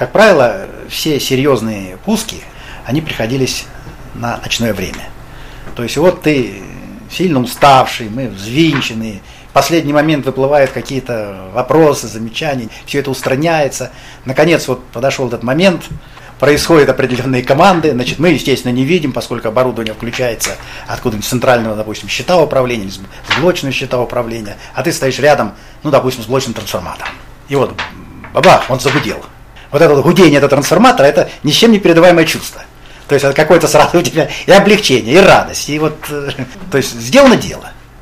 Как правило, все серьезные пуски, они приходились на ночное время. То есть вот ты сильно уставший, мы взвинченные, в последний момент выплывают какие-то вопросы, замечания, все это устраняется. Наконец вот подошел этот момент, происходят определенные команды, значит, мы, естественно, не видим, поскольку оборудование включается откуда-нибудь центрального, допустим, счета управления, или с блочного счета управления, а ты стоишь рядом, ну, допустим, с блочным трансформатором. И вот, бабах, он загудел. Вот это гудение этого трансформатора, это ни с чем не передаваемое чувство. То есть это какое-то сразу у тебя и облегчение, и радость, и вот, э, то есть сделано дело.